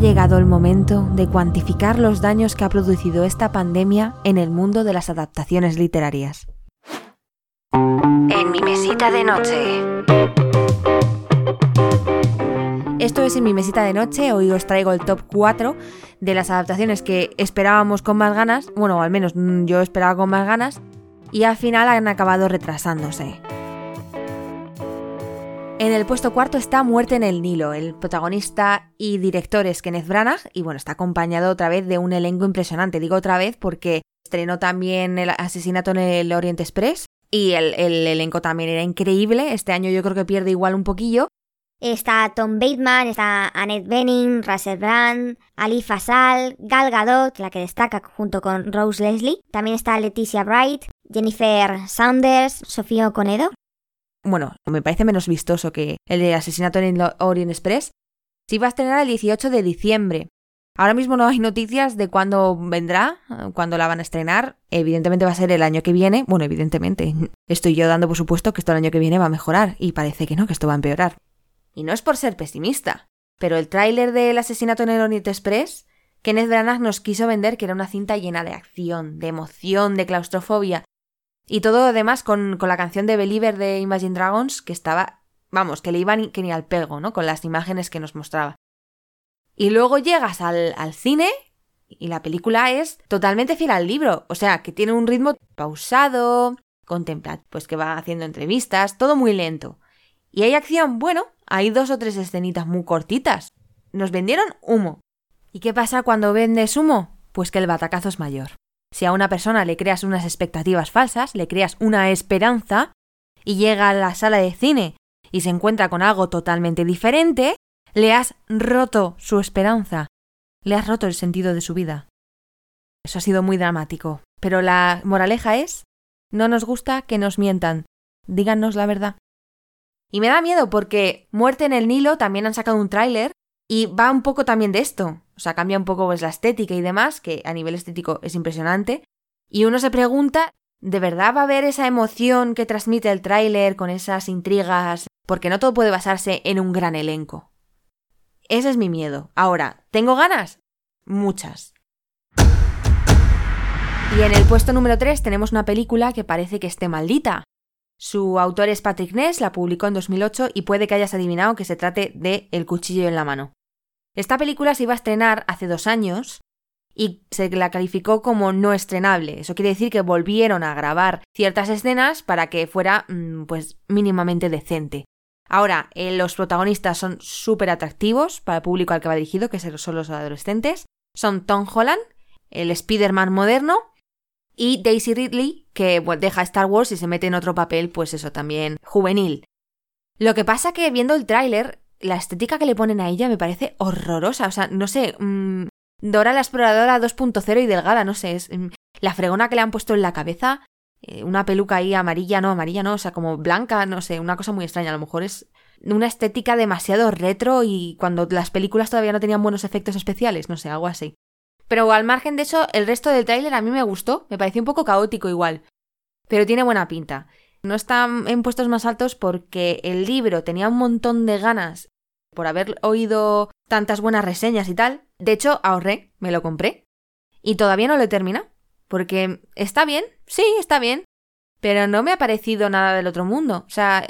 llegado el momento de cuantificar los daños que ha producido esta pandemia en el mundo de las adaptaciones literarias. En mi mesita de noche. Esto es en mi mesita de noche, hoy os traigo el top 4 de las adaptaciones que esperábamos con más ganas, bueno, al menos yo esperaba con más ganas, y al final han acabado retrasándose. En el puesto cuarto está Muerte en el Nilo. El protagonista y director es Kenneth Branagh y bueno, está acompañado otra vez de un elenco impresionante. Digo otra vez porque estrenó también el asesinato en el Orient Express y el, elenco también era increíble. Este año yo creo que pierde igual un poquillo. Está Tom Bateman, está Annette Bening, Russell Brand, Ali Fasal, Gal Gadot, la que destaca junto con Rose Leslie. También está Leticia Wright, Jennifer Saunders, Sofía Conedo bueno, me parece menos vistoso que el de Asesinato en Orient Express, se iba a estrenar el 18 de diciembre. Ahora mismo no hay noticias de cuándo vendrá, cuándo la van a estrenar. Evidentemente va a ser el año que viene. Bueno, evidentemente. Estoy yo dando por supuesto que esto el año que viene va a mejorar y parece que no, que esto va a empeorar. Y no es por ser pesimista, pero el tráiler del asesinato en el Orient Express, Kenneth Branagh nos quiso vender que era una cinta llena de acción, de emoción, de claustrofobia, y todo además con, con la canción de Believer de Imagine Dragons, que estaba, vamos, que le iban que ni al pego, ¿no? Con las imágenes que nos mostraba. Y luego llegas al, al cine y la película es totalmente fiel al libro, o sea, que tiene un ritmo pausado, contemplativo, pues que va haciendo entrevistas, todo muy lento. Y hay acción, bueno, hay dos o tres escenitas muy cortitas. Nos vendieron humo. ¿Y qué pasa cuando vendes humo? Pues que el batacazo es mayor. Si a una persona le creas unas expectativas falsas, le creas una esperanza, y llega a la sala de cine y se encuentra con algo totalmente diferente, le has roto su esperanza, le has roto el sentido de su vida. Eso ha sido muy dramático, pero la moraleja es, no nos gusta que nos mientan, díganos la verdad. Y me da miedo porque Muerte en el Nilo también han sacado un tráiler y va un poco también de esto. O sea, cambia un poco pues, la estética y demás, que a nivel estético es impresionante. Y uno se pregunta, ¿de verdad va a haber esa emoción que transmite el tráiler con esas intrigas? Porque no todo puede basarse en un gran elenco. Ese es mi miedo. Ahora, ¿tengo ganas? Muchas. Y en el puesto número 3 tenemos una película que parece que esté maldita. Su autor es Patrick Ness, la publicó en 2008 y puede que hayas adivinado que se trate de El cuchillo en la mano. Esta película se iba a estrenar hace dos años y se la calificó como no estrenable. Eso quiere decir que volvieron a grabar ciertas escenas para que fuera mm, pues mínimamente decente. Ahora, eh, los protagonistas son súper atractivos para el público al que va dirigido, que son los adolescentes. Son Tom Holland, el Spider-Man moderno, y Daisy Ridley, que deja Star Wars y se mete en otro papel, pues eso también juvenil. Lo que pasa que viendo el tráiler la estética que le ponen a ella me parece horrorosa. O sea, no sé, mm, Dora la exploradora 2.0 y delgada, no sé, es mm, la fregona que le han puesto en la cabeza, eh, una peluca ahí amarilla, no, amarilla no, o sea, como blanca, no sé, una cosa muy extraña. A lo mejor es una estética demasiado retro y cuando las películas todavía no tenían buenos efectos especiales, no sé, algo así. Pero al margen de eso, el resto del tráiler a mí me gustó, me pareció un poco caótico igual, pero tiene buena pinta. No está en puestos más altos porque el libro tenía un montón de ganas por haber oído tantas buenas reseñas y tal. De hecho, ahorré, me lo compré. Y todavía no lo he terminado. Porque está bien, sí, está bien. Pero no me ha parecido nada del otro mundo. O sea,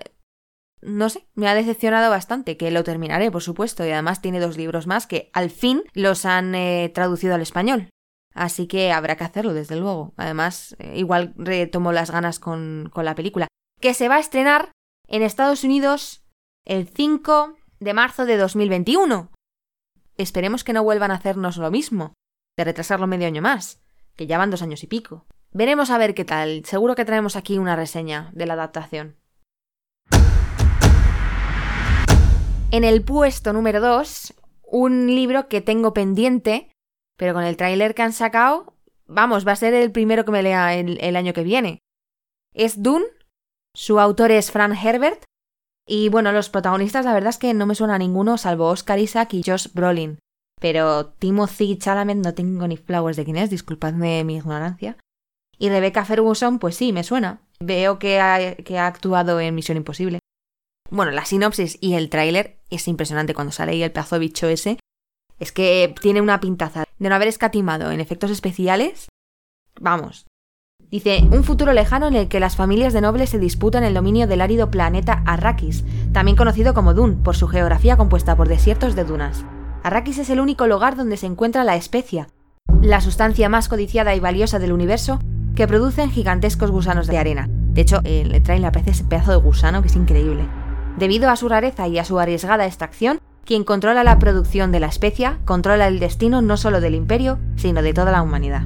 no sé, me ha decepcionado bastante, que lo terminaré, por supuesto, y además tiene dos libros más que al fin los han eh, traducido al español. Así que habrá que hacerlo, desde luego. Además, eh, igual retomo las ganas con, con la película. Que se va a estrenar en Estados Unidos el 5 de marzo de 2021. Esperemos que no vuelvan a hacernos lo mismo, de retrasarlo medio año más, que ya van dos años y pico. Veremos a ver qué tal. Seguro que traemos aquí una reseña de la adaptación. En el puesto número 2, un libro que tengo pendiente, pero con el tráiler que han sacado, vamos, va a ser el primero que me lea el, año que viene. Es Dune, su autor es Fran Herbert, y bueno, los protagonistas la verdad es que no me suena a ninguno salvo Oscar Isaac y Josh Brolin. Pero Timothy Chalamet no tengo ni flowers de quién es, disculpadme mi ignorancia. Y Rebecca Ferguson, pues sí, me suena. Veo que ha, actuado en Misión Imposible. Bueno, la sinopsis y el tráiler es impresionante cuando sale ahí el pedazo bicho ese. Es que tiene una pintaza de no haber escatimado en efectos especiales. Vamos. Dice, un futuro lejano en el que las familias de nobles se disputan el dominio del árido planeta Arrakis, también conocido como Dune, por su geografía compuesta por desiertos de dunas. Arrakis es el único lugar donde se encuentra la especia, la sustancia más codiciada y valiosa del universo que producen gigantescos gusanos de arena. De hecho, eh, le traen la aparece ese pedazo de gusano que es increíble. Debido a su rareza y a su arriesgada extracción, quien controla la producción de la especia controla el destino no solo del imperio, sino de toda la humanidad.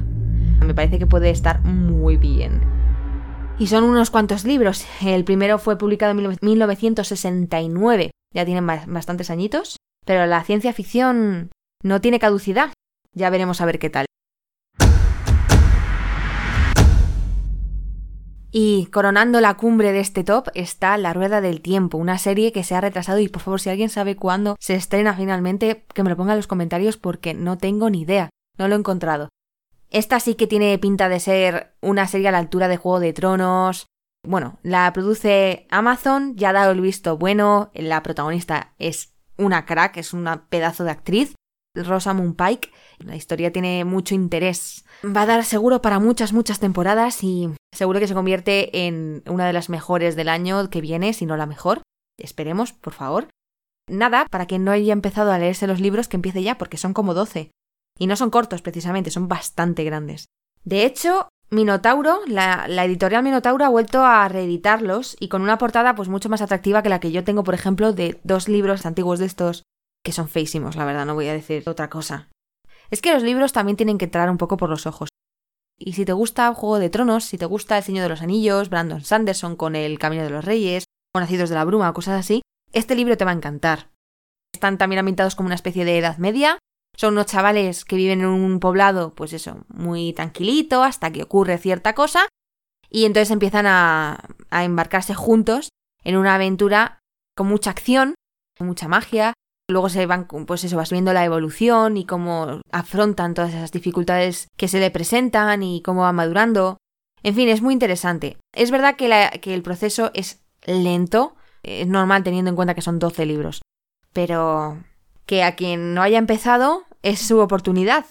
Me parece que puede estar muy bien. Y son unos cuantos libros. El primero fue publicado en 1969, ya tienen bastantes añitos, pero la ciencia ficción no tiene caducidad. Ya veremos a ver qué tal. Y coronando la cumbre de este top está La Rueda del Tiempo, una serie que se ha retrasado y por favor si alguien sabe cuándo se estrena finalmente, que me lo ponga en los comentarios porque no tengo ni idea, no lo he encontrado. Esta sí que tiene pinta de ser una serie a la altura de Juego de Tronos. Bueno, la produce Amazon, ya ha dado el visto bueno, la protagonista es una crack, es un pedazo de actriz, Rosamund Pike. La historia tiene mucho interés. Va a dar seguro para muchas, muchas temporadas y seguro que se convierte en una de las mejores del año que viene, si no la mejor. Esperemos, por favor. Nada, para quien no haya empezado a leerse los libros, que empiece ya, porque son como 12. Y no son cortos precisamente, son bastante grandes. De hecho, Minotauro, la, editorial Minotauro ha vuelto a reeditarlos y con una portada pues mucho más atractiva que la que yo tengo, por ejemplo, de dos libros antiguos de estos que son feísimos, la verdad, no voy a decir otra cosa. Es que los libros también tienen que entrar un poco por los ojos. Y si te gusta Juego de Tronos, si te gusta El Señor de los Anillos, Brandon Sanderson con El Camino de los Reyes, o Nacidos de la Bruma o cosas así, este libro te va a encantar. Están también ambientados como una especie de Edad Media, son unos chavales que viven en un poblado, pues eso, muy tranquilito, hasta que ocurre cierta cosa, y entonces empiezan a, embarcarse juntos en una aventura con mucha acción, con mucha magia. Luego se van, pues eso, vas viendo la evolución y cómo afrontan todas esas dificultades que se le presentan y cómo va madurando. En fin, es muy interesante. Es verdad que, que el proceso es lento, es normal teniendo en cuenta que son 12 libros, pero que a quien no haya empezado es su oportunidad.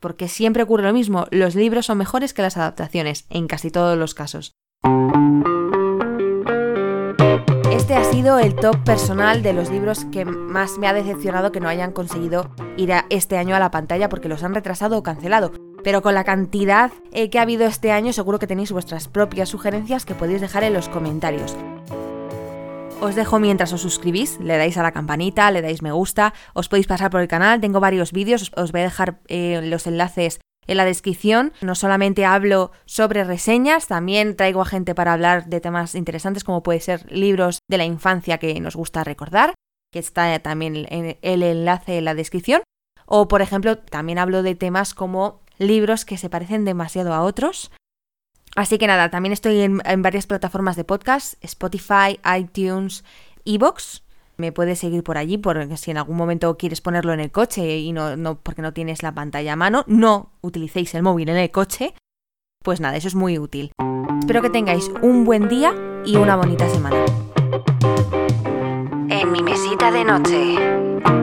Porque siempre ocurre lo mismo, los libros son mejores que las adaptaciones, en casi todos los casos. Este ha sido el top personal de los libros que más me ha decepcionado que no hayan conseguido ir este año a la pantalla porque los han retrasado o cancelado. Pero con la cantidad eh, que ha habido este año seguro que tenéis vuestras propias sugerencias que podéis dejar en los comentarios. Os dejo mientras os suscribís, le dais a la campanita, le dais me gusta, os podéis pasar por el canal, tengo varios vídeos, os voy a dejar eh, los enlaces en la descripción. No solamente hablo sobre reseñas, también traigo a gente para hablar de temas interesantes como puede ser libros de la infancia que nos gusta recordar, que está también en el enlace en la descripción. O por ejemplo, también hablo de temas como libros que se parecen demasiado a otros, Así que nada, también estoy en, varias plataformas de podcast, Spotify, iTunes, Evox. Me puedes seguir por allí, porque si en algún momento quieres ponerlo en el coche y no, no, porque no tienes la pantalla a mano, no utilicéis el móvil en el coche. Pues nada, eso es muy útil. Espero que tengáis un buen día y una bonita semana. En mi mesita de noche.